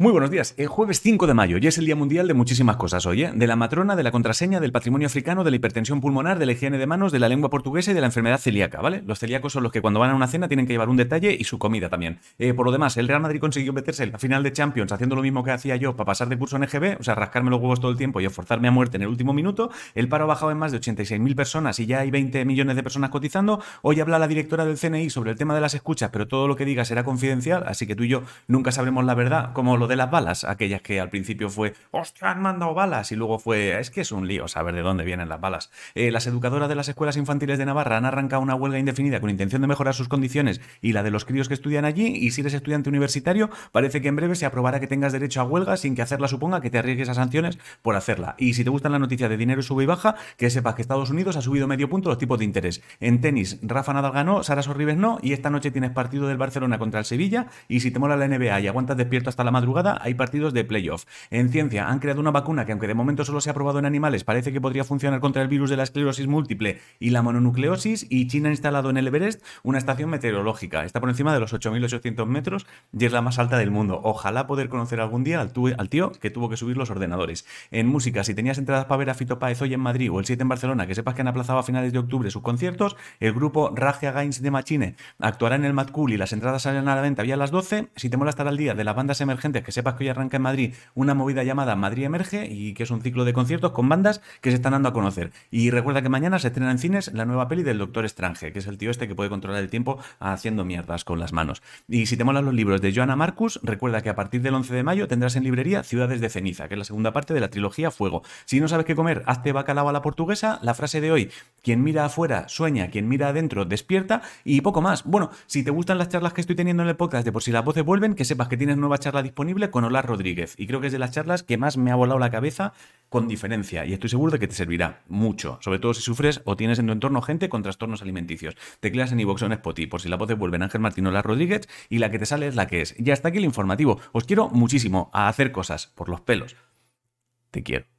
Muy buenos días. El jueves 5 de mayo ya es el Día Mundial de muchísimas cosas hoy, ¿eh? De la matrona, de la contraseña, del patrimonio africano, de la hipertensión pulmonar, de la higiene de manos, de la lengua portuguesa y de la enfermedad celíaca, ¿vale? Los celíacos son los que cuando van a una cena tienen que llevar un detalle y su comida también. Eh, por lo demás, el Real Madrid consiguió meterse en la final de Champions haciendo lo mismo que hacía yo para pasar de curso en EGB, o sea, rascarme los huevos todo el tiempo y esforzarme a muerte en el último minuto. El paro ha bajado en más de 86.000 personas y ya hay 20 millones de personas cotizando. Hoy habla la directora del CNI sobre el tema de las escuchas, pero todo lo que diga será confidencial, así que tú y yo nunca sabremos la verdad, como lo de las balas, aquellas que al principio fue, hostia, han mandado balas, y luego fue, es que es un lío saber de dónde vienen las balas. Eh, las educadoras de las escuelas infantiles de Navarra han arrancado una huelga indefinida con intención de mejorar sus condiciones y la de los críos que estudian allí, y si eres estudiante universitario, parece que en breve se aprobará que tengas derecho a huelga sin que hacerla suponga que te arriesgues a sanciones por hacerla. Y si te gustan las noticias de dinero sube y baja, que sepas que Estados Unidos ha subido medio punto los tipos de interés. En tenis, Rafa Nadal ganó, Sara Sorribes no, y esta noche tienes partido del Barcelona contra el Sevilla, y si te mola la NBA y aguantas despierto hasta la madrugada, hay partidos de playoff. En ciencia, han creado una vacuna que, aunque de momento solo se ha probado en animales, parece que podría funcionar contra el virus de la esclerosis múltiple y la mononucleosis. Y China ha instalado en el Everest una estación meteorológica. Está por encima de los 8.800 metros y es la más alta del mundo. Ojalá poder conocer algún día al, tío que tuvo que subir los ordenadores. En música, si tenías entradas para ver a Fito hoy en Madrid o el 7 en Barcelona, que sepas que han aplazado a finales de octubre sus conciertos, el grupo Raja Gains de Machine actuará en el Mad Cool y las entradas salen a la venta vía las 12. Si te mola estar al día de las bandas emergentes, que sepas que hoy arranca en Madrid una movida llamada Madrid Emerge y que es un ciclo de conciertos con bandas que se están dando a conocer. Y recuerda que mañana se estrena en cines la nueva peli del Doctor Strange, que es el tío este que puede controlar el tiempo haciendo mierdas con las manos. Y si te molan los libros de Joanna Marcus, recuerda que a partir del 11 de mayo tendrás en librería Ciudades de Ceniza, que es la segunda parte de la trilogía Fuego. Si no sabes qué comer, hazte bacalao a la portuguesa, la frase de hoy, quien mira afuera sueña, quien mira adentro despierta y poco más. Bueno, si te gustan las charlas que estoy teniendo en el podcast de por si las voces vuelven, que sepas que tienes nueva charla disponible con Olar Rodríguez. Y creo que es de las charlas que más me ha volado la cabeza con diferencia y estoy seguro de que te servirá mucho, sobre todo si sufres o tienes en tu entorno gente con trastornos alimenticios. Tecleas en iVoox o en Spotify por si la voz te vuelve Ángel Martín o la Rodríguez y la que te sale es la que es. Ya está aquí el informativo. Os quiero muchísimo a hacer cosas por los pelos. Te quiero.